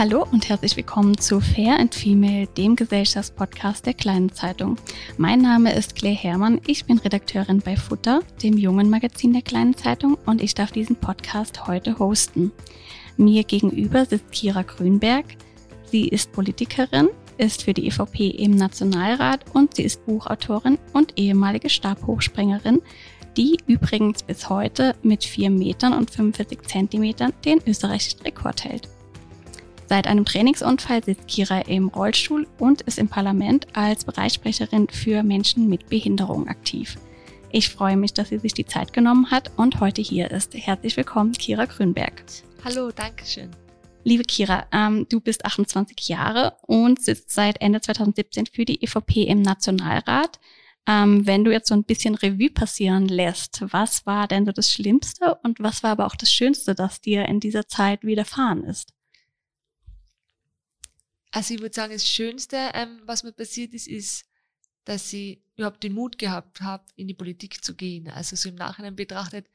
Hallo und herzlich willkommen zu Fair and Female, dem Gesellschaftspodcast der Kleinen Zeitung. Mein Name ist Claire Herrmann, ich bin Redakteurin bei Futter, dem jungen Magazin der Kleinen Zeitung und ich darf diesen Podcast heute hosten. Mir gegenüber sitzt Kira Grünberg. Sie ist Politikerin, ist für die EVP im Nationalrat und sie ist Buchautorin und ehemalige Stabhochspringerin, die übrigens bis heute mit 4 Metern und 45 Zentimetern den österreichischen Rekord hält. Seit einem Trainingsunfall sitzt Kira im Rollstuhl und ist im Parlament als Bereichssprecherin für Menschen mit Behinderung aktiv. Ich freue mich, dass sie sich die Zeit genommen hat und heute hier ist. Herzlich willkommen, Kira Grünberg. Hallo, danke schön. Liebe Kira, ähm, du bist 28 Jahre und sitzt seit Ende 2017 für die EVP im Nationalrat. Ähm, wenn du jetzt so ein bisschen Revue passieren lässt, was war denn so das Schlimmste und was war aber auch das Schönste, das dir in dieser Zeit widerfahren ist? Also ich würde sagen, das Schönste, ähm, was mir passiert ist, ist, dass ich überhaupt den Mut gehabt habe, in die Politik zu gehen. Also so im Nachhinein betrachtet,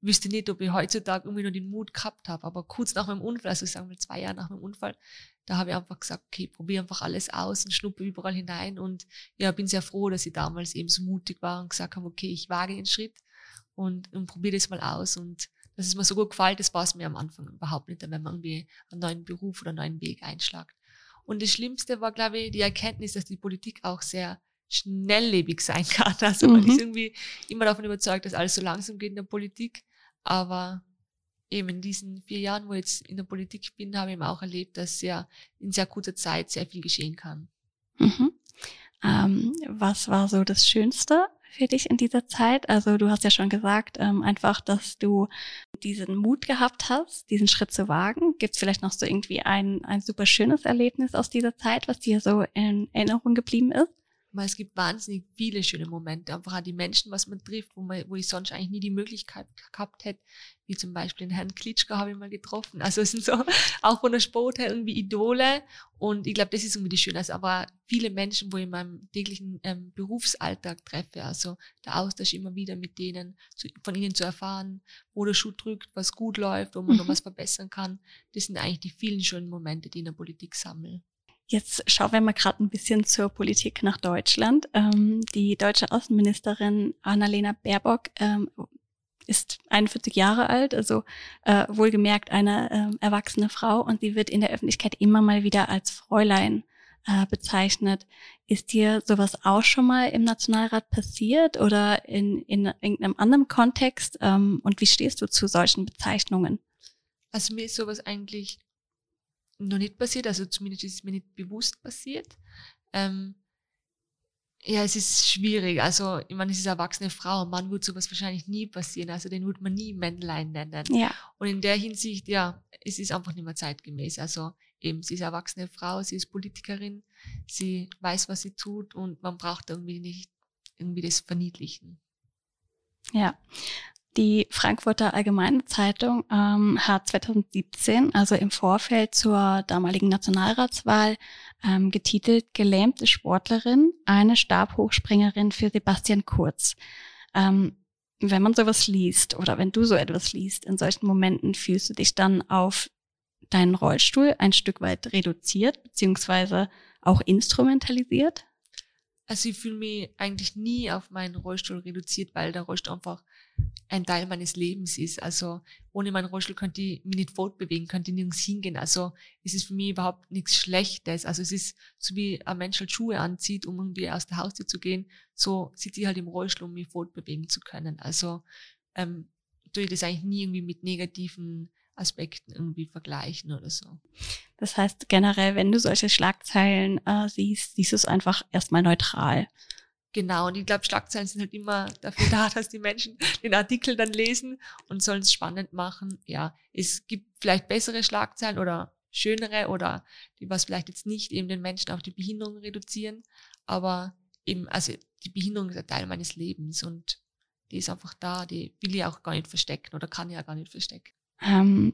wüsste nicht, ob ich heutzutage irgendwie noch den Mut gehabt habe. Aber kurz nach meinem Unfall, also sagen wir zwei Jahre nach meinem Unfall, da habe ich einfach gesagt, okay, probiere einfach alles aus und schnuppe überall hinein. Und ja, bin sehr froh, dass ich damals eben so mutig war und gesagt habe, okay, ich wage den Schritt und, und probiere das mal aus. Und dass es mir so gut gefällt, das war es mir am Anfang überhaupt nicht, wenn man irgendwie einen neuen Beruf oder einen neuen Weg einschlagt. Und das Schlimmste war, glaube ich, die Erkenntnis, dass die Politik auch sehr schnelllebig sein kann. Also man ist mhm. irgendwie immer davon überzeugt, dass alles so langsam geht in der Politik. Aber eben in diesen vier Jahren, wo ich jetzt in der Politik bin, habe ich auch erlebt, dass ja in sehr kurzer Zeit sehr viel geschehen kann. Mhm. Ähm, was war so das Schönste für dich in dieser Zeit? Also du hast ja schon gesagt, ähm, einfach, dass du diesen Mut gehabt hast, diesen Schritt zu wagen. Gibt es vielleicht noch so irgendwie ein, ein super schönes Erlebnis aus dieser Zeit, was dir so in Erinnerung geblieben ist? Weil es gibt wahnsinnig viele schöne Momente, einfach an die Menschen, was man trifft, wo, man, wo ich sonst eigentlich nie die Möglichkeit gehabt hätte, wie zum Beispiel den Herrn Klitschko habe ich mal getroffen. Also es sind so auch von der Sport her irgendwie Idole und ich glaube, das ist irgendwie die Schönheit. Aber viele Menschen, wo ich in meinem täglichen ähm, Berufsalltag treffe, also der Austausch immer wieder mit denen, zu, von ihnen zu erfahren, wo der Schuh drückt, was gut läuft, wo man mhm. noch was verbessern kann, das sind eigentlich die vielen schönen Momente, die ich in der Politik sammle. Jetzt schauen wir mal gerade ein bisschen zur Politik nach Deutschland. Ähm, die deutsche Außenministerin Annalena Baerbock ähm, ist 41 Jahre alt, also äh, wohlgemerkt eine äh, erwachsene Frau und sie wird in der Öffentlichkeit immer mal wieder als Fräulein äh, bezeichnet. Ist dir sowas auch schon mal im Nationalrat passiert oder in, in irgendeinem anderen Kontext? Ähm, und wie stehst du zu solchen Bezeichnungen? Also mir ist sowas eigentlich noch nicht passiert, also zumindest ist es mir nicht bewusst passiert. Ähm, ja, es ist schwierig. Also, ich meine, es ist eine erwachsene Frau. Ein Mann wird sowas wahrscheinlich nie passieren. Also, den würde man nie Männlein nennen. Ja. Und in der Hinsicht, ja, es ist einfach nicht mehr zeitgemäß. Also, eben, sie ist eine erwachsene Frau, sie ist Politikerin, sie weiß, was sie tut und man braucht irgendwie nicht irgendwie das Verniedlichen. Ja, die Frankfurter Allgemeine Zeitung ähm, hat 2017, also im Vorfeld zur damaligen Nationalratswahl, ähm, getitelt Gelähmte Sportlerin, eine Stabhochspringerin für Sebastian Kurz. Ähm, wenn man sowas liest oder wenn du so etwas liest, in solchen Momenten fühlst du dich dann auf deinen Rollstuhl ein Stück weit reduziert beziehungsweise auch instrumentalisiert? Also ich fühle mich eigentlich nie auf meinen Rollstuhl reduziert, weil der Rollstuhl einfach ein Teil meines Lebens ist. Also ohne meinen Rollstuhl könnte ich mich nicht fortbewegen, könnte nirgends hingehen. Also es ist für mich überhaupt nichts Schlechtes. Also es ist so wie ein Mensch halt Schuhe anzieht, um irgendwie aus der Haustür zu gehen, so sitze ich halt im Rollstuhl, um mich fortbewegen zu können. Also ähm, tue ich das eigentlich nie irgendwie mit negativen Aspekten irgendwie vergleichen oder so. Das heißt generell, wenn du solche Schlagzeilen äh, siehst, siehst du es einfach erstmal neutral. Genau, und ich glaube, Schlagzeilen sind halt immer dafür da, dass die Menschen den Artikel dann lesen und sollen es spannend machen. Ja, es gibt vielleicht bessere Schlagzeilen oder schönere oder die was vielleicht jetzt nicht eben den Menschen auf die Behinderung reduzieren, aber eben, also die Behinderung ist ein Teil meines Lebens und die ist einfach da, die will ich auch gar nicht verstecken oder kann ich ja gar nicht verstecken. Ähm,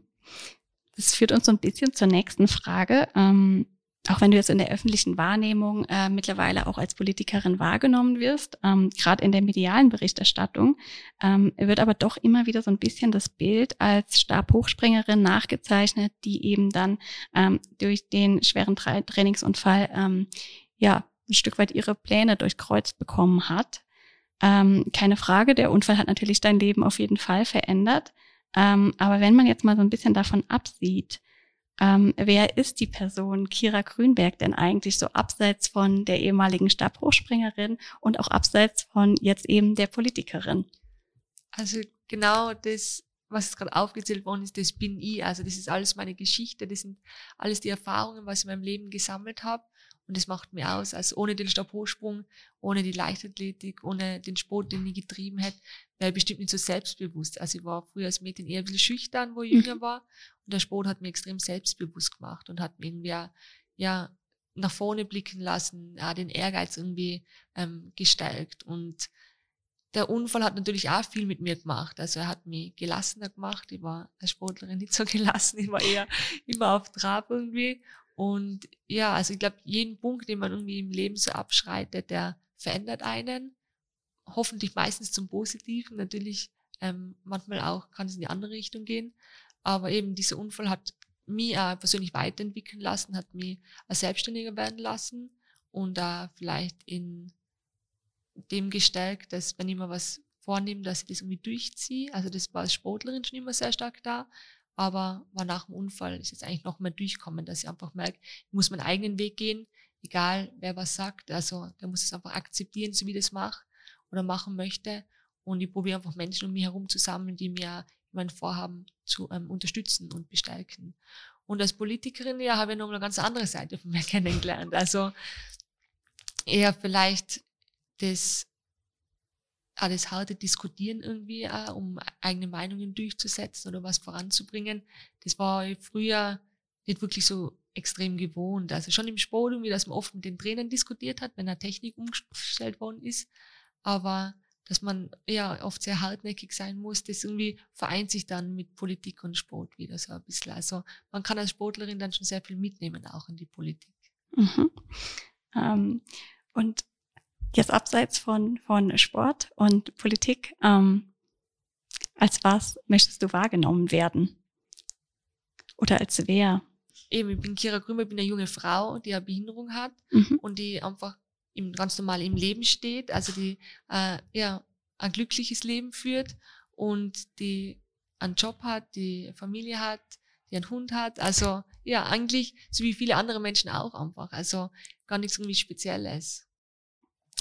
das führt uns so ein bisschen zur nächsten Frage. Ähm, auch wenn du jetzt in der öffentlichen Wahrnehmung äh, mittlerweile auch als Politikerin wahrgenommen wirst, ähm, gerade in der medialen Berichterstattung, ähm, wird aber doch immer wieder so ein bisschen das Bild als Stabhochspringerin nachgezeichnet, die eben dann ähm, durch den schweren Tra Trainingsunfall ähm, ja ein Stück weit ihre Pläne durchkreuzt bekommen hat. Ähm, keine Frage, der Unfall hat natürlich dein Leben auf jeden Fall verändert. Ähm, aber wenn man jetzt mal so ein bisschen davon absieht, ähm, wer ist die Person Kira Grünberg denn eigentlich so abseits von der ehemaligen Stabhochspringerin und auch abseits von jetzt eben der Politikerin? Also genau das, was gerade aufgezählt worden ist, das bin ich. Also das ist alles meine Geschichte, das sind alles die Erfahrungen, was ich in meinem Leben gesammelt habe. Und das macht mir aus. Also ohne den Stabhochsprung, ohne die Leichtathletik, ohne den Sport, den ich getrieben hätte, wäre ich bestimmt nicht so selbstbewusst. Also ich war früher als Mädchen eher ein bisschen schüchtern, wo ich mhm. jünger war. Und der Sport hat mir extrem selbstbewusst gemacht und hat mir irgendwie auch, ja, nach vorne blicken lassen, ja, den Ehrgeiz irgendwie ähm, gestärkt. Und der Unfall hat natürlich auch viel mit mir gemacht. Also er hat mich gelassener gemacht. Ich war als Sportlerin nicht so gelassen. Ich war eher immer auf Trab irgendwie. Und ja, also ich glaube, jeden Punkt, den man irgendwie im Leben so abschreitet, der verändert einen. Hoffentlich meistens zum Positiven. Natürlich, ähm, manchmal auch kann es in die andere Richtung gehen. Aber eben dieser Unfall hat mich auch persönlich weiterentwickeln lassen, hat mich als Selbstständiger werden lassen und da vielleicht in dem gestärkt, dass wenn ich mir was vornehme, dass ich das irgendwie durchziehe. Also das war als Sportlerin schon immer sehr stark da, aber war nach dem Unfall ist jetzt eigentlich noch mehr durchkommen, dass ich einfach merke, ich muss meinen eigenen Weg gehen, egal wer was sagt. Also der muss es einfach akzeptieren, so wie ich das mache oder machen möchte. Und ich probiere einfach Menschen um mich herum zu sammeln, die mir mein Vorhaben zu ähm, unterstützen und bestärken. Und als Politikerin ja habe ich noch eine ganz andere Seite von mir kennengelernt. Also eher vielleicht das, das harte Diskutieren irgendwie, auch, um eigene Meinungen durchzusetzen oder was voranzubringen. Das war früher nicht wirklich so extrem gewohnt. Also schon im Sport irgendwie, dass man oft mit den Trainern diskutiert hat, wenn eine Technik umgestellt worden ist. Aber dass man ja oft sehr hartnäckig sein muss, das irgendwie vereint sich dann mit Politik und Sport wieder so ein bisschen. Also man kann als Sportlerin dann schon sehr viel mitnehmen, auch in die Politik. Mhm. Ähm, und jetzt abseits von, von Sport und Politik, ähm, als was möchtest du wahrgenommen werden? Oder als wer? Eben, ich bin Kira Grümer, ich bin eine junge Frau, die eine Behinderung hat mhm. und die einfach im, ganz normal im Leben steht, also die äh, ja, ein glückliches Leben führt und die einen Job hat, die Familie hat, die einen Hund hat. Also ja, eigentlich so wie viele andere Menschen auch einfach. Also gar nichts irgendwie Spezielles.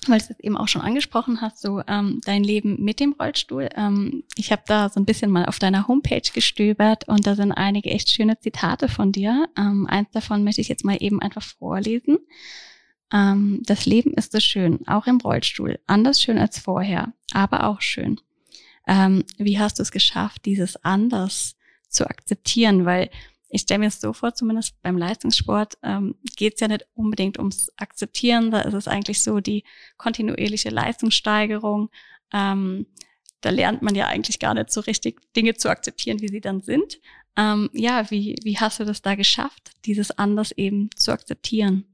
Weil du es eben auch schon angesprochen hast, so ähm, dein Leben mit dem Rollstuhl. Ähm, ich habe da so ein bisschen mal auf deiner Homepage gestöbert und da sind einige echt schöne Zitate von dir. Ähm, eins davon möchte ich jetzt mal eben einfach vorlesen. Ähm, das Leben ist so schön, auch im Rollstuhl. Anders schön als vorher, aber auch schön. Ähm, wie hast du es geschafft, dieses anders zu akzeptieren? Weil ich stelle mir es so vor, zumindest beim Leistungssport ähm, geht es ja nicht unbedingt ums Akzeptieren. Da ist es eigentlich so die kontinuierliche Leistungssteigerung. Ähm, da lernt man ja eigentlich gar nicht so richtig Dinge zu akzeptieren, wie sie dann sind. Ähm, ja, wie, wie hast du das da geschafft, dieses anders eben zu akzeptieren?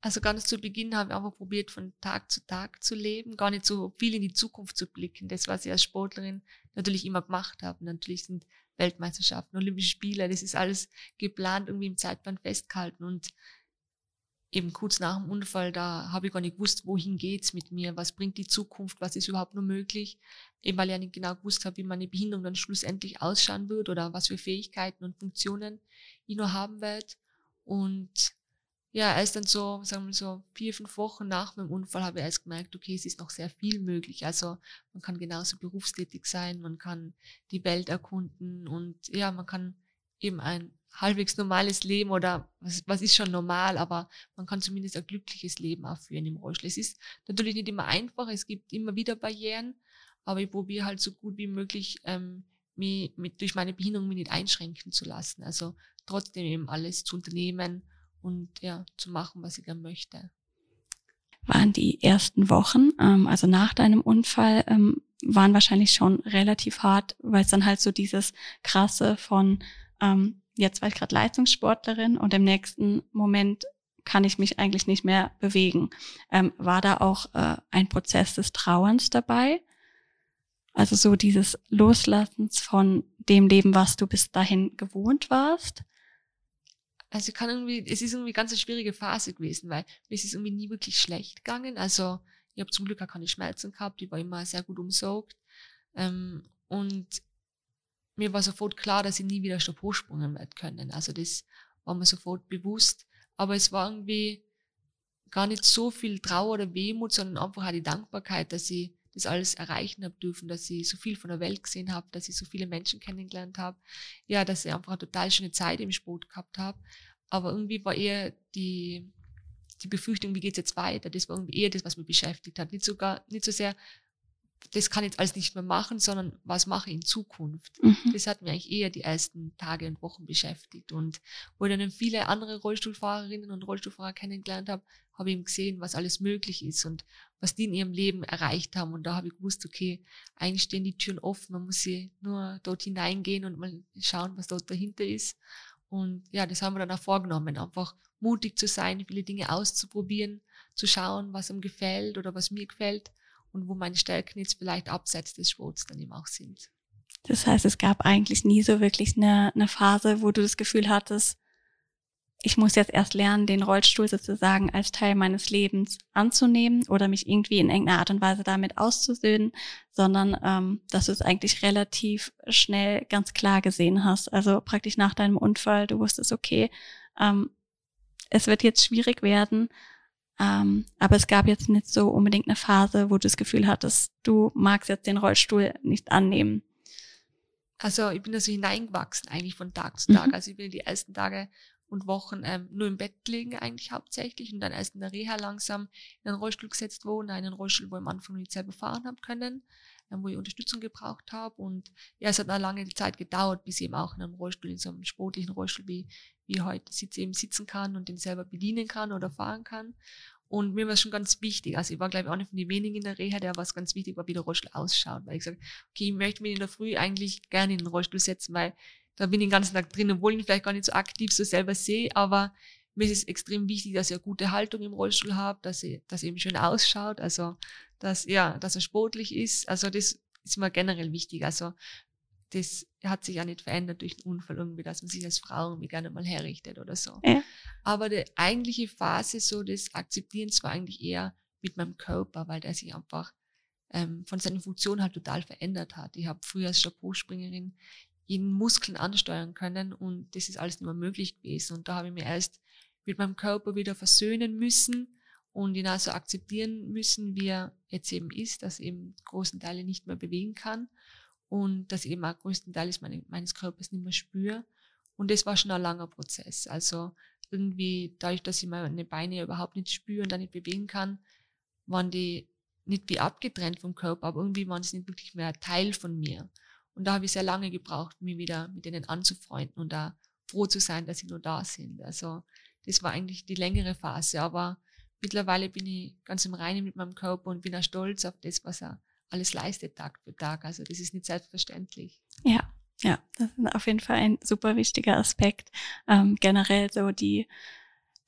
Also ganz zu Beginn habe ich einfach probiert, von Tag zu Tag zu leben, gar nicht so viel in die Zukunft zu blicken. Das, was ich als Sportlerin natürlich immer gemacht habe. Natürlich sind Weltmeisterschaften, Olympische Spiele, das ist alles geplant, irgendwie im Zeitplan festgehalten. Und eben kurz nach dem Unfall, da habe ich gar nicht gewusst, wohin geht's mit mir, was bringt die Zukunft, was ist überhaupt nur möglich. Eben weil ich ja nicht genau gewusst habe, wie meine Behinderung dann schlussendlich ausschauen wird oder was für Fähigkeiten und Funktionen ich noch haben werde. Und ja, erst dann so, sagen wir so, vier, fünf Wochen nach meinem Unfall habe ich erst gemerkt, okay, es ist noch sehr viel möglich. Also man kann genauso berufstätig sein, man kann die Welt erkunden und ja, man kann eben ein halbwegs normales Leben oder was, was ist schon normal, aber man kann zumindest ein glückliches Leben auch führen im Rollstuhl. Es ist natürlich nicht immer einfach, es gibt immer wieder Barrieren, aber ich probiere halt so gut wie möglich, ähm, mich mit, durch meine Behinderung mich nicht einschränken zu lassen. Also trotzdem eben alles zu unternehmen, und ja, zu machen, was ich dann möchte. Waren die ersten Wochen, ähm, also nach deinem Unfall, ähm, waren wahrscheinlich schon relativ hart, weil es dann halt so dieses krasse von ähm, jetzt war ich gerade Leistungssportlerin und im nächsten Moment kann ich mich eigentlich nicht mehr bewegen. Ähm, war da auch äh, ein Prozess des Trauerns dabei? Also so dieses Loslassens von dem Leben, was du bis dahin gewohnt warst? Also kann irgendwie, es ist irgendwie ganz eine schwierige Phase gewesen, weil mir ist es irgendwie nie wirklich schlecht gegangen. Also ich habe zum Glück auch keine Schmerzen gehabt, ich war immer sehr gut umsorgt. Ähm, und mir war sofort klar, dass ich nie wieder Stab hochspringen werde können. Also das war mir sofort bewusst. Aber es war irgendwie gar nicht so viel Trauer oder Wehmut, sondern einfach auch die Dankbarkeit, dass ich das alles erreichen habe dürfen, dass ich so viel von der Welt gesehen habe, dass ich so viele Menschen kennengelernt habe. Ja, dass ich einfach eine total schöne Zeit im Sport gehabt habe. Aber irgendwie war eher die, die Befürchtung, wie geht's jetzt weiter? Das war irgendwie eher das, was mich beschäftigt hat. Nicht sogar, nicht so sehr, das kann ich jetzt alles nicht mehr machen, sondern was mache ich in Zukunft? Mhm. Das hat mich eigentlich eher die ersten Tage und Wochen beschäftigt. Und wo ich dann viele andere Rollstuhlfahrerinnen und Rollstuhlfahrer kennengelernt habe, habe ich eben gesehen, was alles möglich ist und was die in ihrem Leben erreicht haben. Und da habe ich gewusst, okay, eigentlich stehen die Türen offen, man muss sie nur dort hineingehen und mal schauen, was dort dahinter ist. Und ja, das haben wir dann auch vorgenommen, einfach mutig zu sein, viele Dinge auszuprobieren, zu schauen, was einem gefällt oder was mir gefällt und wo meine Stärken jetzt vielleicht abseits des Sports dann eben auch sind. Das heißt, es gab eigentlich nie so wirklich eine, eine Phase, wo du das Gefühl hattest, ich muss jetzt erst lernen, den Rollstuhl sozusagen als Teil meines Lebens anzunehmen oder mich irgendwie in irgendeiner Art und Weise damit auszusöhnen, sondern ähm, dass du es eigentlich relativ schnell ganz klar gesehen hast. Also praktisch nach deinem Unfall, du wusstest, okay, ähm, es wird jetzt schwierig werden, ähm, aber es gab jetzt nicht so unbedingt eine Phase, wo du das Gefühl hattest, du magst jetzt den Rollstuhl nicht annehmen. Also ich bin da so hineingewachsen eigentlich von Tag zu Tag. Mhm. Also ich bin die ersten Tage und Wochen ähm, nur im Bett liegen eigentlich hauptsächlich und dann erst in der Reha langsam in einen Rollstuhl gesetzt worden, einen Rollstuhl, wo ich am Anfang nicht selber fahren habe können, wo ich Unterstützung gebraucht habe und ja, es hat eine lange Zeit gedauert, bis ich eben auch in einem Rollstuhl, in so einem sportlichen Rollstuhl wie, wie heute sitze, eben sitzen kann und den selber bedienen kann oder fahren kann. Und mir war es schon ganz wichtig, also ich war glaube ich auch nicht von den wenigen in der Reha, der war es ganz wichtig, wie der Rollstuhl ausschaut, weil ich sage, okay, ich möchte mich in der Früh eigentlich gerne in den Rollstuhl setzen, weil da bin ich den ganzen Tag drin, obwohl ich ihn vielleicht gar nicht so aktiv so selber sehe, aber mir ist es extrem wichtig, dass eine gute Haltung im Rollstuhl habe, dass er, dass er eben schön ausschaut, also dass, ja, dass er sportlich ist. Also das ist mir generell wichtig. Also das hat sich ja nicht verändert durch den Unfall irgendwie, dass man sich als Frau irgendwie gerne mal herrichtet oder so. Ja. Aber die eigentliche Phase so des Akzeptierens war eigentlich eher mit meinem Körper, weil der sich einfach ähm, von seiner Funktion halt total verändert hat. Ich habe früher als Stabhochspringerin jeden Muskeln ansteuern können und das ist alles nicht mehr möglich gewesen. Und da habe ich mir erst mit meinem Körper wieder versöhnen müssen und ihn also akzeptieren müssen, wie er jetzt eben ist, dass eben großen Teile nicht mehr bewegen kann und dass ich eben auch größten Teil meine, meines Körpers nicht mehr spüre. Und das war schon ein langer Prozess. Also irgendwie dadurch, dass ich meine Beine überhaupt nicht spüre und dann nicht bewegen kann, waren die nicht wie abgetrennt vom Körper, aber irgendwie waren sie nicht wirklich mehr Teil von mir. Und da habe ich sehr lange gebraucht, mich wieder mit denen anzufreunden und da froh zu sein, dass sie nur da sind. Also das war eigentlich die längere Phase, aber mittlerweile bin ich ganz im Reinen mit meinem Körper und bin auch stolz auf das, was er alles leistet Tag für Tag. Also das ist nicht selbstverständlich. Ja, ja, das ist auf jeden Fall ein super wichtiger Aspekt. Ähm, generell so die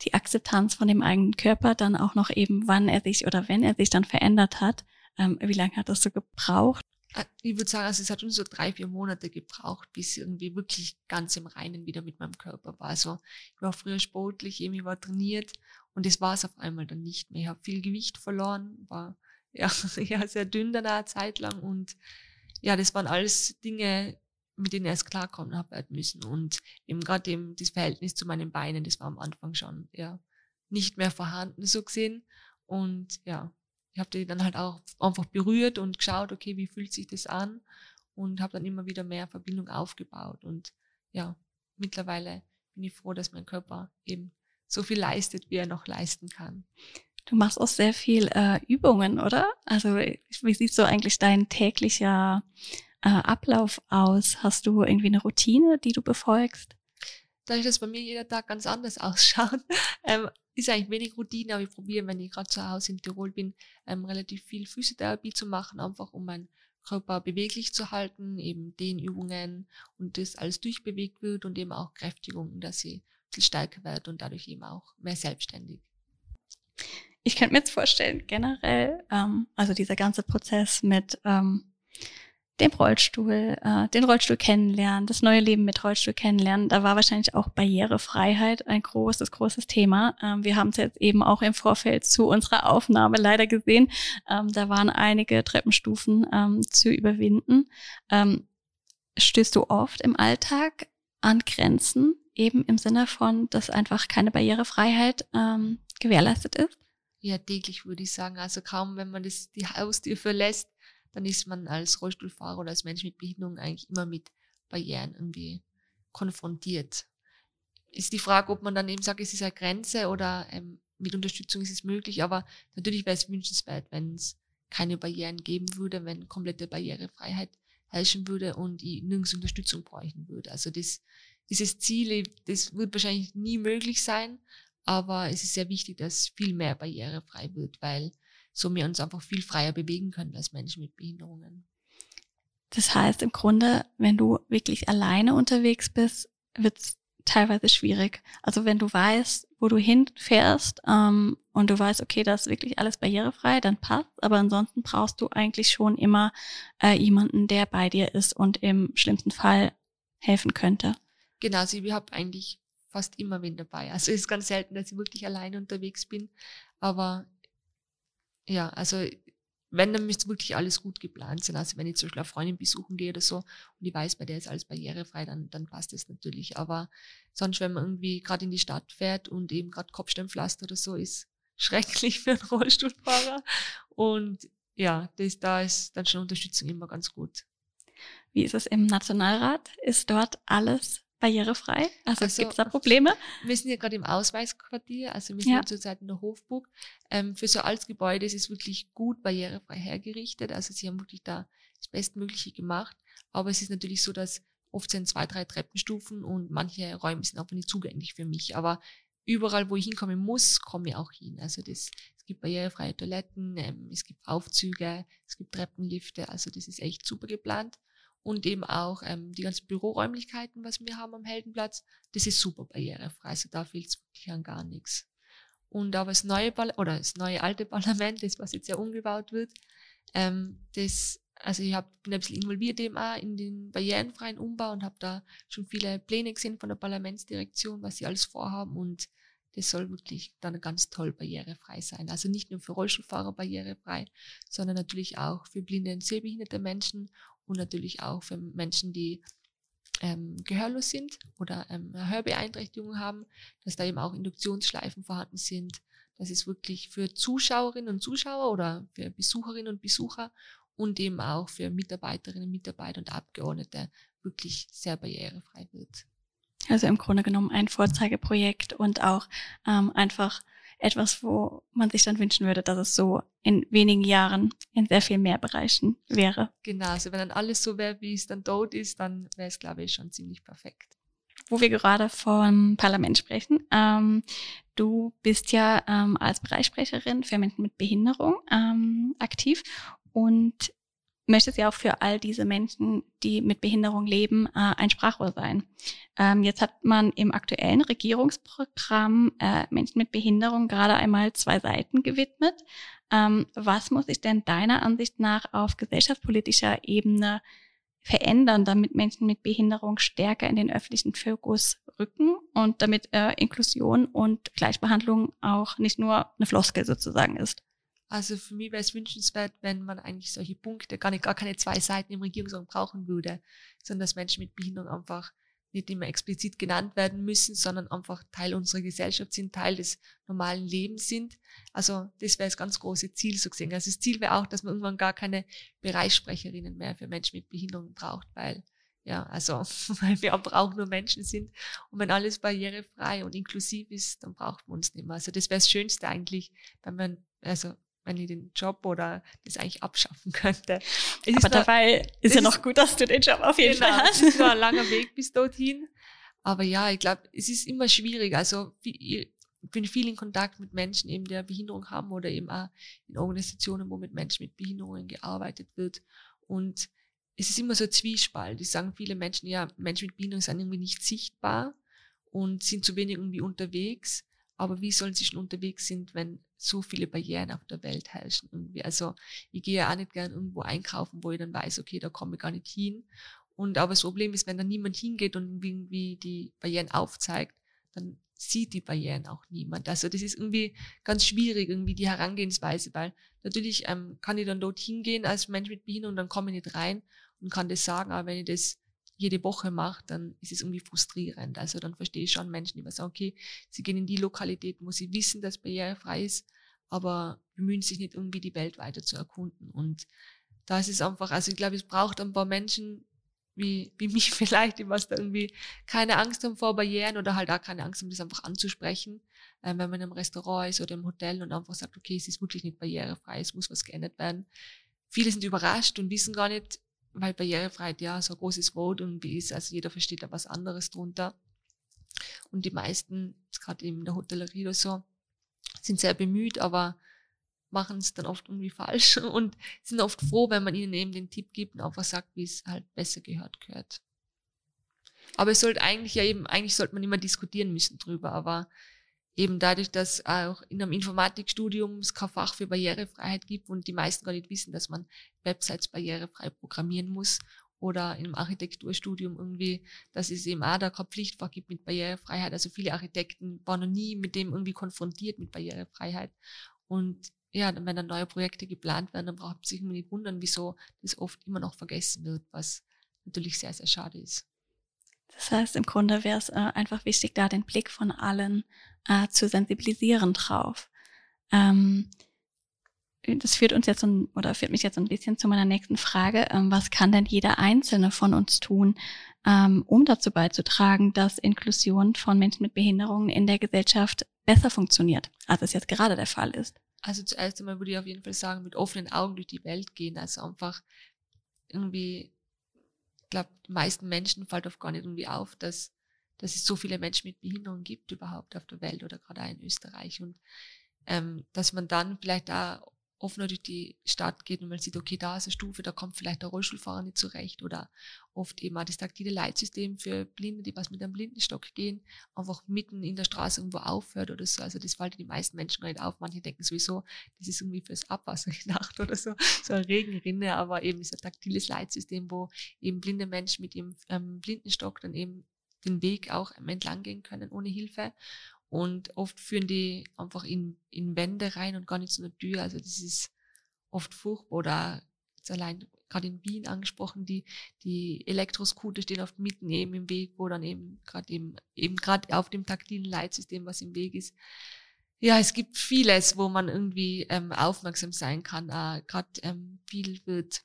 die Akzeptanz von dem eigenen Körper, dann auch noch eben, wann er sich oder wenn er sich dann verändert hat. Ähm, wie lange hat das so gebraucht? Äh, ich würde sagen, also es hat schon so drei, vier Monate gebraucht, bis irgendwie wirklich ganz im Reinen wieder mit meinem Körper war. Also ich war früher sportlich, ich war trainiert und das war es auf einmal dann nicht mehr. Ich habe viel Gewicht verloren, war ja, ja sehr dünn dann eine Zeit lang und ja, das waren alles Dinge, mit denen ich erst klarkommen habe halt müssen. Und eben gerade eben das Verhältnis zu meinen Beinen, das war am Anfang schon ja nicht mehr vorhanden so gesehen. Und ja, ich habe die dann halt auch einfach berührt und geschaut, okay, wie fühlt sich das an? Und habe dann immer wieder mehr Verbindung aufgebaut. Und ja, mittlerweile bin ich froh, dass mein Körper eben so viel leistet, wie er noch leisten kann. Du machst auch sehr viel äh, Übungen, oder? Also wie sieht so eigentlich dein täglicher äh, Ablauf aus? Hast du irgendwie eine Routine, die du befolgst? Dadurch, dass bei mir jeder Tag ganz anders ausschaut, ähm, ist eigentlich wenig Routine, aber ich probiere, wenn ich gerade zu Hause in Tirol bin, ähm, relativ viel Physiotherapie zu machen, einfach um meinen Körper beweglich zu halten, eben den Übungen und das alles durchbewegt wird und eben auch Kräftigung, dass sie ein bisschen stärker wird und dadurch eben auch mehr selbstständig. Ich könnte mir jetzt vorstellen, generell, ähm, also dieser ganze Prozess mit ähm, dem Rollstuhl, äh, den Rollstuhl kennenlernen, das neue Leben mit Rollstuhl kennenlernen. Da war wahrscheinlich auch Barrierefreiheit ein großes, großes Thema. Ähm, wir haben es jetzt eben auch im Vorfeld zu unserer Aufnahme leider gesehen. Ähm, da waren einige Treppenstufen ähm, zu überwinden. Ähm, stößt du oft im Alltag an Grenzen, eben im Sinne von, dass einfach keine Barrierefreiheit ähm, gewährleistet ist? Ja, täglich würde ich sagen. Also kaum, wenn man das, die Haustür verlässt, dann ist man als Rollstuhlfahrer oder als Mensch mit Behinderung eigentlich immer mit Barrieren irgendwie konfrontiert. Ist die Frage, ob man dann eben sagt, es ist eine Grenze oder ähm, mit Unterstützung ist es möglich, aber natürlich wäre es wünschenswert, wenn es keine Barrieren geben würde, wenn komplette Barrierefreiheit herrschen würde und ich nirgends Unterstützung bräuchten würde. Also das, dieses Ziel, das wird wahrscheinlich nie möglich sein, aber es ist sehr wichtig, dass viel mehr barrierefrei wird, weil so wir uns einfach viel freier bewegen können als Menschen mit Behinderungen. Das heißt im Grunde, wenn du wirklich alleine unterwegs bist, wird es teilweise schwierig. Also wenn du weißt, wo du hinfährst ähm, und du weißt, okay, das ist wirklich alles barrierefrei, dann passt. Aber ansonsten brauchst du eigentlich schon immer äh, jemanden, der bei dir ist und im schlimmsten Fall helfen könnte. Genau, also ich habe eigentlich fast immer wen dabei. Also es ist ganz selten, dass ich wirklich alleine unterwegs bin. Aber ja, also wenn, dann müsste wirklich alles gut geplant sein. Also wenn ich zum Beispiel eine Freundin besuchen gehe oder so und ich weiß, bei der ist alles barrierefrei, dann, dann passt das natürlich. Aber sonst, wenn man irgendwie gerade in die Stadt fährt und eben gerade Kopfsteinpflaster oder so, ist schrecklich für einen Rollstuhlfahrer. Und ja, das, da ist dann schon Unterstützung immer ganz gut. Wie ist es im Nationalrat? Ist dort alles barrierefrei? Also, also gibt es da Probleme? Wir sind ja gerade im Ausweisquartier, also wir sind ja. zurzeit in der Hofburg. Ähm, für so ein altes Gebäude ist es wirklich gut barrierefrei hergerichtet. Also sie haben wirklich da das Bestmögliche gemacht. Aber es ist natürlich so, dass oft sind zwei, drei Treppenstufen und manche Räume sind einfach nicht zugänglich für mich. Aber überall, wo ich hinkommen muss, komme ich auch hin. Also das, es gibt barrierefreie Toiletten, ähm, es gibt Aufzüge, es gibt Treppenlifte. Also das ist echt super geplant und eben auch ähm, die ganzen Büroräumlichkeiten, was wir haben am Heldenplatz, das ist super barrierefrei, also da fehlt es wirklich an gar nichts. Und aber das neue Ball oder das neue alte Parlament, das was jetzt ja umgebaut wird, ähm, das also ich hab, bin ein bisschen involviert eben auch in den barrierenfreien Umbau und habe da schon viele Pläne gesehen von der Parlamentsdirektion, was sie alles vorhaben und das soll wirklich dann ganz toll barrierefrei sein. Also nicht nur für Rollstuhlfahrer barrierefrei, sondern natürlich auch für blinde und sehbehinderte Menschen und natürlich auch für Menschen, die ähm, gehörlos sind oder ähm, Hörbeeinträchtigungen haben, dass da eben auch Induktionsschleifen vorhanden sind. Das ist wirklich für Zuschauerinnen und Zuschauer oder für Besucherinnen und Besucher und eben auch für Mitarbeiterinnen, Mitarbeiter und Abgeordnete wirklich sehr barrierefrei wird. Also im Grunde genommen ein Vorzeigeprojekt und auch ähm, einfach etwas, wo man sich dann wünschen würde, dass es so in wenigen Jahren in sehr viel mehr Bereichen wäre. Genau, also wenn dann alles so wäre, wie es dann dort ist, dann wäre es, glaube ich, schon ziemlich perfekt. Wo wir gerade vom Parlament sprechen, ähm, du bist ja ähm, als Bereichssprecherin für Menschen mit Behinderung ähm, aktiv und möchtest ja auch für all diese Menschen, die mit Behinderung leben, äh, ein Sprachrohr sein. Ähm, jetzt hat man im aktuellen Regierungsprogramm äh, Menschen mit Behinderung gerade einmal zwei Seiten gewidmet. Ähm, was muss sich denn deiner Ansicht nach auf gesellschaftspolitischer Ebene verändern, damit Menschen mit Behinderung stärker in den öffentlichen Fokus rücken und damit äh, Inklusion und Gleichbehandlung auch nicht nur eine Floskel sozusagen ist? Also für mich wäre es wünschenswert, wenn man eigentlich solche Punkte gar nicht, gar keine zwei Seiten im Regierungsraum brauchen würde, sondern dass Menschen mit Behinderung einfach nicht immer explizit genannt werden müssen, sondern einfach Teil unserer Gesellschaft sind, Teil des normalen Lebens sind. Also das wäre das ganz große Ziel so gesehen. Also das Ziel wäre auch, dass man irgendwann gar keine Bereichssprecherinnen mehr für Menschen mit Behinderung braucht, weil ja, also weil wir auch nur Menschen sind und wenn alles barrierefrei und inklusiv ist, dann braucht man uns nicht mehr. Also das wäre das Schönste eigentlich, wenn man also wenn ich den Job oder das eigentlich abschaffen könnte. Es Aber dabei noch, ist ja noch gut, dass du den Job auf jeden genau, Fall hast. Es ist nur ein langer Weg bis dorthin. Aber ja, ich glaube, es ist immer schwierig. Also ich bin viel in Kontakt mit Menschen, eben der Behinderung haben oder eben auch in Organisationen, wo mit Menschen mit Behinderungen gearbeitet wird. Und es ist immer so ein Zwiespalt. Die sagen viele Menschen, ja, Menschen mit Behinderung sind irgendwie nicht sichtbar und sind zu wenig irgendwie unterwegs. Aber wie sollen sie schon unterwegs sind, wenn so viele Barrieren auf der Welt herrschen? Irgendwie? Also ich gehe ja auch nicht gern irgendwo einkaufen, wo ich dann weiß, okay, da komme ich gar nicht hin. Und aber das Problem ist, wenn da niemand hingeht und irgendwie die Barrieren aufzeigt, dann sieht die Barrieren auch niemand. Also das ist irgendwie ganz schwierig, irgendwie die Herangehensweise, weil natürlich ähm, kann ich dann dort hingehen als Mensch mit Behinderung, dann komme ich nicht rein und kann das sagen, aber wenn ich das jede Woche mache, dann ist es irgendwie frustrierend. Also dann verstehe ich schon Menschen, die sagen, okay, sie gehen in die Lokalität, wo sie wissen, dass barrierefrei ist, aber bemühen sich nicht irgendwie die Welt weiter zu erkunden. Und da ist es einfach, also ich glaube, es braucht ein paar Menschen, wie, wie mich vielleicht, die was da irgendwie keine Angst haben vor Barrieren oder halt auch keine Angst haben, das einfach anzusprechen, äh, wenn man einem Restaurant ist oder im Hotel und einfach sagt, okay, es ist wirklich nicht barrierefrei, es muss was geändert werden. Viele sind überrascht und wissen gar nicht, weil Barrierefreiheit ja so ein großes Wort irgendwie ist, also jeder versteht da was anderes drunter. Und die meisten, gerade eben in der Hotellerie oder so, sind sehr bemüht, aber machen es dann oft irgendwie falsch und sind oft froh, wenn man ihnen eben den Tipp gibt und einfach sagt, wie es halt besser gehört gehört. Aber es sollte eigentlich ja eben, eigentlich sollte man immer diskutieren müssen drüber, aber eben dadurch, dass auch in einem Informatikstudium es kein Fach für Barrierefreiheit gibt und die meisten gar nicht wissen, dass man Websites barrierefrei programmieren muss oder im Architekturstudium irgendwie, dass es eben auch da kein Pflichtfach gibt mit Barrierefreiheit. Also viele Architekten waren noch nie mit dem irgendwie konfrontiert mit Barrierefreiheit. Und ja, wenn dann neue Projekte geplant werden, dann braucht man sich nicht wundern, wieso das oft immer noch vergessen wird, was natürlich sehr, sehr schade ist. Das heißt, im Grunde wäre es äh, einfach wichtig, da den Blick von allen äh, zu sensibilisieren drauf. Ähm, das führt uns jetzt so, oder führt mich jetzt ein bisschen zu meiner nächsten Frage. Ähm, was kann denn jeder Einzelne von uns tun, ähm, um dazu beizutragen, dass Inklusion von Menschen mit Behinderungen in der Gesellschaft besser funktioniert, als es jetzt gerade der Fall ist? Also zuerst einmal würde ich auf jeden Fall sagen, mit offenen Augen durch die Welt gehen. Also einfach irgendwie, glaube, meisten Menschen fällt oft gar nicht irgendwie auf, dass dass es so viele Menschen mit Behinderung gibt überhaupt auf der Welt oder gerade auch in Österreich. Und ähm, dass man dann vielleicht da offener durch die Stadt geht und man sieht, okay, da ist eine Stufe, da kommt vielleicht der Rollstuhlfahrer nicht zurecht oder oft eben auch das taktile Leitsystem für Blinde, die was mit einem Blindenstock gehen, einfach mitten in der Straße irgendwo aufhört oder so. Also das fällt die meisten Menschen gar nicht auf. Manche denken sowieso, das ist irgendwie fürs Abwasser gedacht oder so, so eine Regenrinne, aber eben ist ein taktiles Leitsystem, wo eben blinde Menschen mit ihrem ähm, Blindenstock dann eben den Weg auch entlang gehen können ohne Hilfe. Und oft führen die einfach in, in Wände rein und gar nicht zu einer Tür. Also das ist oft furchtbar. Oder jetzt allein gerade in Wien angesprochen, die, die Elektroscooter stehen oft mitten eben im Weg, wo dann eben gerade eben, eben gerade auf dem taktilen Leitsystem, was im Weg ist. Ja, es gibt vieles, wo man irgendwie ähm, aufmerksam sein kann. Äh, gerade ähm, viel wird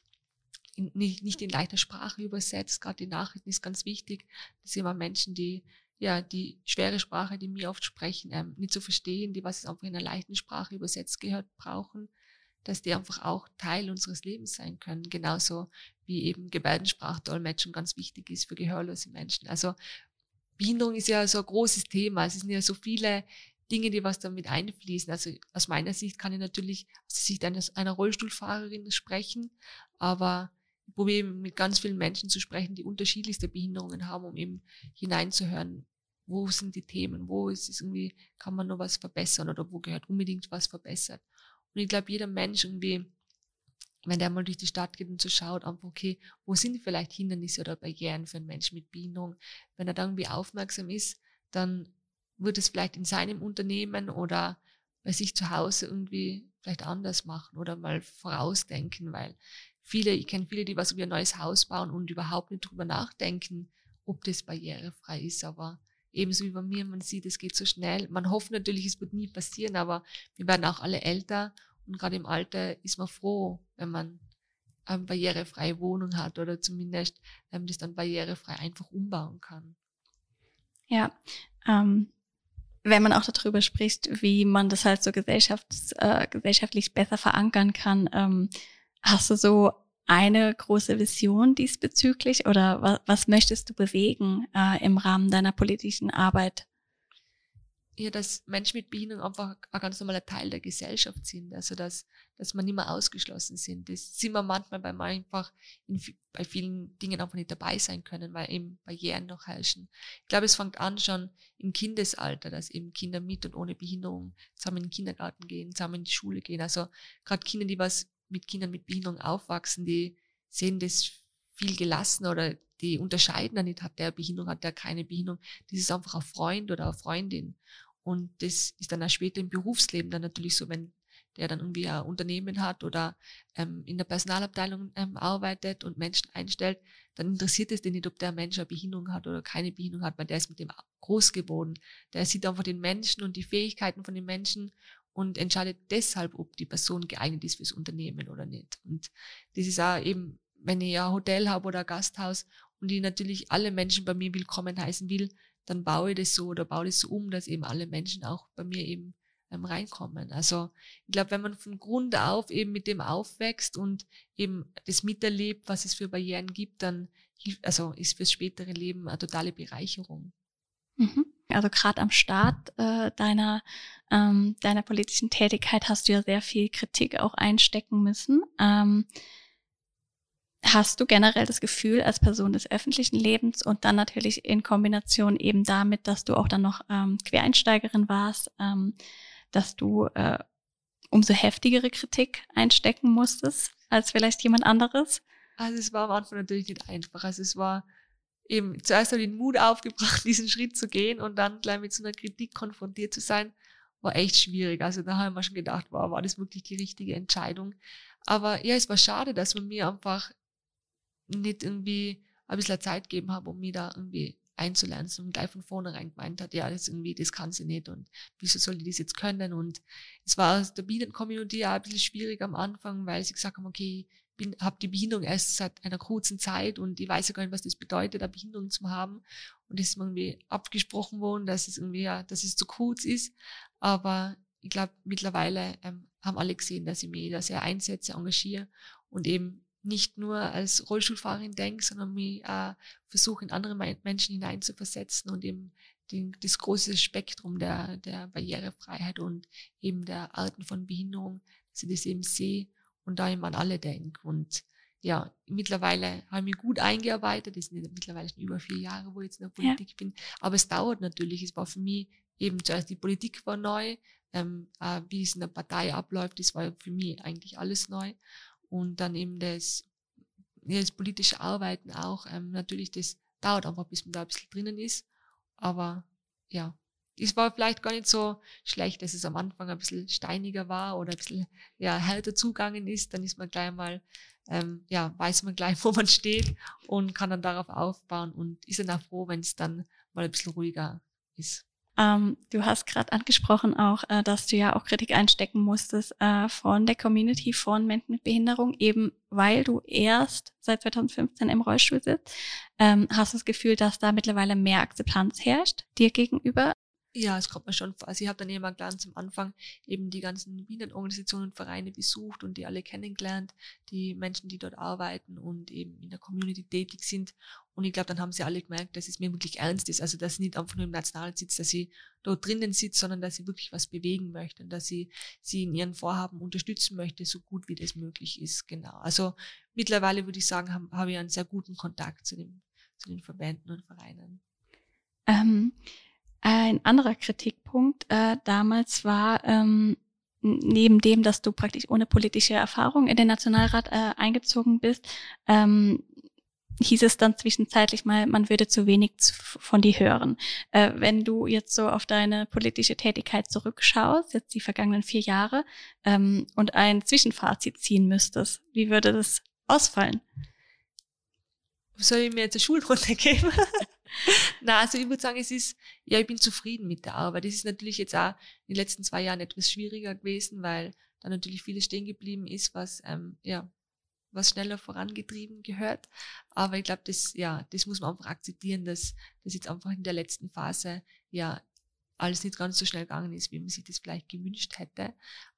in, nicht, nicht in leichter Sprache übersetzt. Gerade die Nachrichten ist ganz wichtig, dass immer Menschen, die ja die schwere Sprache, die mir oft sprechen, ähm, nicht zu verstehen, die was es einfach in einer leichten Sprache übersetzt gehört, brauchen, dass die einfach auch Teil unseres Lebens sein können. Genauso wie eben Gebärdensprachdolmetschung ganz wichtig ist für gehörlose Menschen. Also Behinderung ist ja so ein großes Thema. Es sind ja so viele Dinge, die was damit einfließen. Also aus meiner Sicht kann ich natürlich aus der Sicht einer, einer Rollstuhlfahrerin sprechen, aber probiere mit ganz vielen Menschen zu sprechen, die unterschiedlichste Behinderungen haben, um eben hineinzuhören, wo sind die Themen, wo ist es irgendwie, kann man noch was verbessern oder wo gehört unbedingt was verbessert. Und ich glaube, jeder Mensch irgendwie, wenn der mal durch die Stadt geht und so schaut, einfach, okay, wo sind vielleicht Hindernisse oder Barrieren für einen Menschen mit Behinderung? Wenn er da irgendwie aufmerksam ist, dann wird es vielleicht in seinem Unternehmen oder bei sich zu Hause irgendwie vielleicht anders machen oder mal vorausdenken, weil viele, ich kenne viele, die was über ein neues Haus bauen und überhaupt nicht drüber nachdenken, ob das barrierefrei ist. Aber ebenso wie bei mir, man sieht, es geht so schnell. Man hofft natürlich, es wird nie passieren, aber wir werden auch alle älter und gerade im Alter ist man froh, wenn man eine barrierefreie Wohnung hat oder zumindest ähm, das dann barrierefrei einfach umbauen kann. Ja, ähm, wenn man auch darüber spricht, wie man das halt so gesellschafts-, äh, gesellschaftlich besser verankern kann, ähm, Hast du so eine große Vision diesbezüglich oder was, was möchtest du bewegen äh, im Rahmen deiner politischen Arbeit? ja, dass Menschen mit Behinderung einfach ein ganz normaler Teil der Gesellschaft sind. Also, dass, dass man nicht mehr ausgeschlossen sind. Das sind wir manchmal, wir einfach in, bei vielen Dingen einfach nicht dabei sein können, weil eben Barrieren noch herrschen. Ich glaube, es fängt an schon im Kindesalter, dass eben Kinder mit und ohne Behinderung zusammen in den Kindergarten gehen, zusammen in die Schule gehen. Also, gerade Kinder, die was mit Kindern mit Behinderung aufwachsen, die sehen das viel gelassener oder die unterscheiden dann nicht, hat der Behinderung, hat der keine Behinderung. Das ist einfach ein Freund oder eine Freundin. Und das ist dann auch später im Berufsleben dann natürlich so, wenn der dann irgendwie ein Unternehmen hat oder ähm, in der Personalabteilung ähm, arbeitet und Menschen einstellt, dann interessiert es den nicht, ob der Mensch eine Behinderung hat oder keine Behinderung hat, weil der ist mit dem groß geworden. Der sieht einfach den Menschen und die Fähigkeiten von den Menschen und entscheidet deshalb, ob die Person geeignet ist fürs Unternehmen oder nicht. Und das ist auch eben, wenn ich ein Hotel habe oder ein Gasthaus und ich natürlich alle Menschen bei mir willkommen heißen will, dann baue ich das so oder baue das so um, dass eben alle Menschen auch bei mir eben ähm, reinkommen. Also ich glaube, wenn man von Grund auf eben mit dem aufwächst und eben das miterlebt, was es für Barrieren gibt, dann also ist fürs spätere Leben eine totale Bereicherung. Mhm. Also gerade am Start äh, deiner ähm, deiner politischen Tätigkeit hast du ja sehr viel Kritik auch einstecken müssen. Ähm, Hast du generell das Gefühl als Person des öffentlichen Lebens und dann natürlich in Kombination eben damit, dass du auch dann noch ähm, Quereinsteigerin warst, ähm, dass du äh, umso heftigere Kritik einstecken musstest als vielleicht jemand anderes? Also es war am Anfang natürlich nicht einfach. Also es war eben zuerst den Mut aufgebracht, diesen Schritt zu gehen und dann gleich mit so einer Kritik konfrontiert zu sein, war echt schwierig. Also da haben wir schon gedacht, wow, war das wirklich die richtige Entscheidung? Aber ja, es war schade, dass man mir einfach nicht irgendwie ein bisschen Zeit gegeben habe, um mich da irgendwie einzulernen und gleich von vornherein gemeint hat, ja, das irgendwie, das kann sie nicht und wieso soll die das jetzt können? Und es war aus der Bienen-Community auch ein bisschen schwierig am Anfang, weil sie gesagt haben, okay, ich habe die Behinderung erst seit einer kurzen Zeit und ich weiß ja gar nicht, was das bedeutet, eine Behinderung zu haben. Und das ist mir irgendwie abgesprochen worden, dass es irgendwie, ja, dass es zu kurz ist. Aber ich glaube, mittlerweile ähm, haben alle gesehen, dass ich mich da sehr einsetze, engagiere und eben nicht nur als Rollstuhlfahrerin denke, sondern mich äh, versuche, in andere Menschen hineinzuversetzen und eben den, das große Spektrum der, der Barrierefreiheit und eben der Arten von Behinderung, dass ich das eben sehe und da eben an alle denke. Und ja, mittlerweile habe ich mich gut eingearbeitet. Das sind mittlerweile schon über vier Jahre, wo ich jetzt in der Politik ja. bin. Aber es dauert natürlich. Es war für mich eben zuerst die Politik war neu. Ähm, äh, wie es in der Partei abläuft, das war für mich eigentlich alles neu und dann eben das, ja, das politische Arbeiten auch. Ähm, natürlich, das dauert einfach, bis man da ein bisschen drinnen ist. Aber ja, es war vielleicht gar nicht so schlecht, dass es am Anfang ein bisschen steiniger war oder ein bisschen ja, härter zugangen ist. Dann ist man gleich mal, ähm, ja, weiß man gleich, wo man steht und kann dann darauf aufbauen und ist dann auch froh, wenn es dann mal ein bisschen ruhiger ist. Ähm, du hast gerade angesprochen auch, äh, dass du ja auch Kritik einstecken musstest äh, von der Community von Menschen mit Behinderung, eben weil du erst seit 2015 im Rollstuhl sitzt. Ähm, hast du das Gefühl, dass da mittlerweile mehr Akzeptanz herrscht dir gegenüber? Ja, es kommt mir schon vor. Also ich habe dann immer ganz am Anfang eben die ganzen Bienenorganisationen und Vereine besucht und die alle kennengelernt, die Menschen, die dort arbeiten und eben in der Community tätig sind. Und ich glaube, dann haben sie alle gemerkt, dass es mir wirklich ernst ist. Also dass ich nicht einfach nur im National sitze, dass sie dort drinnen sitzt, sondern dass sie wirklich was bewegen möchte und dass sie sie in ihren Vorhaben unterstützen möchte, so gut wie das möglich ist. Genau. Also mittlerweile würde ich sagen, habe hab ich einen sehr guten Kontakt zu, dem, zu den Verbänden und Vereinen. Ähm ein anderer Kritikpunkt äh, damals war, ähm, neben dem, dass du praktisch ohne politische Erfahrung in den Nationalrat äh, eingezogen bist, ähm, hieß es dann zwischenzeitlich mal, man würde zu wenig von dir hören. Äh, wenn du jetzt so auf deine politische Tätigkeit zurückschaust, jetzt die vergangenen vier Jahre, ähm, und ein Zwischenfazit ziehen müsstest, wie würde das ausfallen? Soll ich mir jetzt eine Schulrunde geben? Na, also ich würde sagen, es ist, ja, ich bin zufrieden mit der Arbeit. Das ist natürlich jetzt auch in den letzten zwei Jahren etwas schwieriger gewesen, weil da natürlich vieles stehen geblieben ist, was, ähm, ja, was schneller vorangetrieben gehört. Aber ich glaube, das, ja, das muss man einfach akzeptieren, dass das jetzt einfach in der letzten Phase, ja, alles nicht ganz so schnell gegangen ist, wie man sich das vielleicht gewünscht hätte.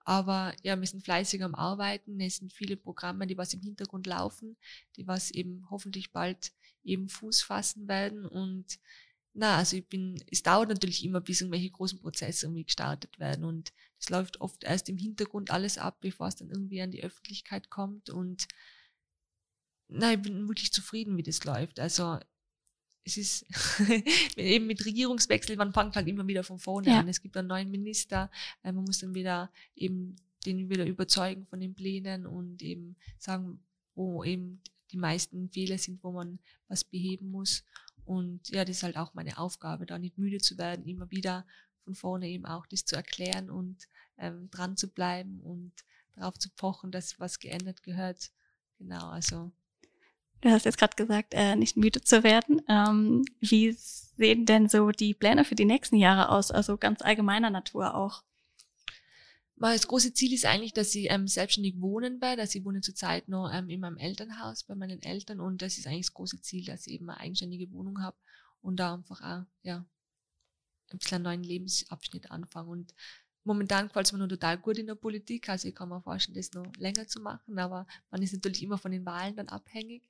Aber ja, wir sind fleißig am Arbeiten. Es sind viele Programme, die was im Hintergrund laufen, die was eben hoffentlich bald eben Fuß fassen werden. Und na, also ich bin, es dauert natürlich immer, bis irgendwelche großen Prozesse irgendwie gestartet werden und es läuft oft erst im Hintergrund alles ab, bevor es dann irgendwie an die Öffentlichkeit kommt und na, ich bin wirklich zufrieden, wie das läuft. Also es ist eben mit Regierungswechsel, man fängt halt immer wieder von vorne ja. an. Es gibt einen neuen Minister, äh, man muss dann wieder eben den wieder überzeugen von den Plänen und eben sagen, wo eben die meisten Fehler sind, wo man was beheben muss. Und ja, das ist halt auch meine Aufgabe, da nicht müde zu werden, immer wieder von vorne eben auch das zu erklären und ähm, dran zu bleiben und darauf zu pochen, dass was geändert gehört. Genau, also. Du hast jetzt gerade gesagt, äh, nicht müde zu werden. Ähm, wie sehen denn so die Pläne für die nächsten Jahre aus? Also ganz allgemeiner Natur auch. Das große Ziel ist eigentlich, dass ich ähm, selbstständig wohnen werde. Also ich wohne zurzeit noch ähm, in meinem Elternhaus bei meinen Eltern und das ist eigentlich das große Ziel, dass ich eben eine eigenständige Wohnung habe und da einfach auch, ja, ein bisschen einen neuen Lebensabschnitt anfangen. Und momentan gefällt es mir nur total gut in der Politik. Also ich kann mir vorstellen, das noch länger zu machen, aber man ist natürlich immer von den Wahlen dann abhängig.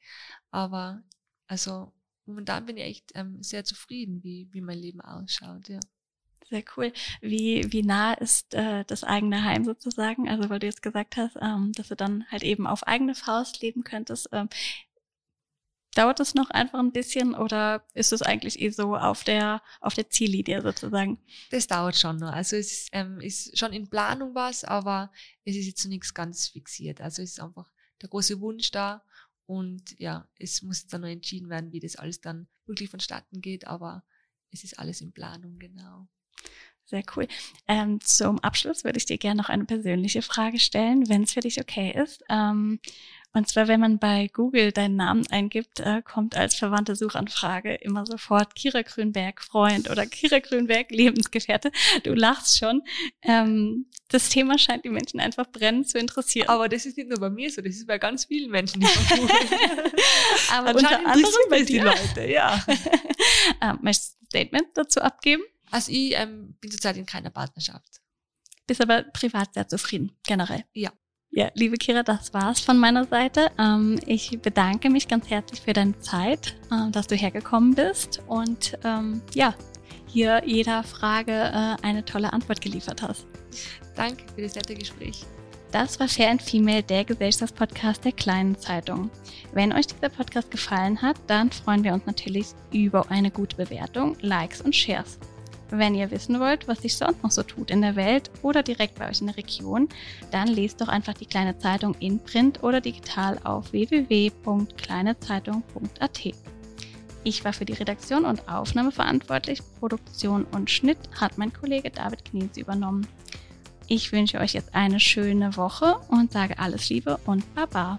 Aber also momentan bin ich echt ähm, sehr zufrieden, wie, wie mein Leben ausschaut, ja. Sehr cool. Wie, wie nah ist äh, das eigene Heim sozusagen? Also weil du jetzt gesagt hast, ähm, dass du dann halt eben auf eigene Faust leben könntest. Ähm, dauert es noch einfach ein bisschen oder ist es eigentlich eh so auf der, auf der Ziellinie sozusagen? Das dauert schon noch. Also es ist, ähm, ist schon in Planung was, aber es ist jetzt nichts ganz fixiert. Also es ist einfach der große Wunsch da und ja, es muss dann noch entschieden werden, wie das alles dann wirklich vonstatten geht, aber es ist alles in Planung, genau. Sehr cool. Ähm, zum Abschluss würde ich dir gerne noch eine persönliche Frage stellen, wenn es für dich okay ist. Ähm, und zwar, wenn man bei Google deinen Namen eingibt, äh, kommt als verwandte Suchanfrage immer sofort Kira Grünberg Freund oder Kira Grünberg Lebensgefährte. Du lachst schon. Ähm, das Thema scheint die Menschen einfach brennend zu interessieren. Aber das ist nicht nur bei mir so, das ist bei ganz vielen Menschen. Aber unter anderem bei die Leute, ja. ähm, möchtest du ein Statement dazu abgeben? Also ich ähm, bin zurzeit in keiner Partnerschaft. Bist aber privat sehr zufrieden, generell. Ja. Ja, liebe Kira, das war's von meiner Seite. Ähm, ich bedanke mich ganz herzlich für deine Zeit, äh, dass du hergekommen bist und ähm, ja, hier jeder Frage äh, eine tolle Antwort geliefert hast. Danke für das nette Gespräch. Das war Fair and Female, der Gesellschaftspodcast der kleinen Zeitung. Wenn euch dieser Podcast gefallen hat, dann freuen wir uns natürlich über eine gute Bewertung, Likes und Shares. Wenn ihr wissen wollt, was sich sonst noch so tut in der Welt oder direkt bei euch in der Region, dann lest doch einfach die kleine Zeitung in Print oder digital auf www.kleinezeitung.at. Ich war für die Redaktion und Aufnahme verantwortlich. Produktion und Schnitt hat mein Kollege David Knies übernommen. Ich wünsche euch jetzt eine schöne Woche und sage alles Liebe und Baba.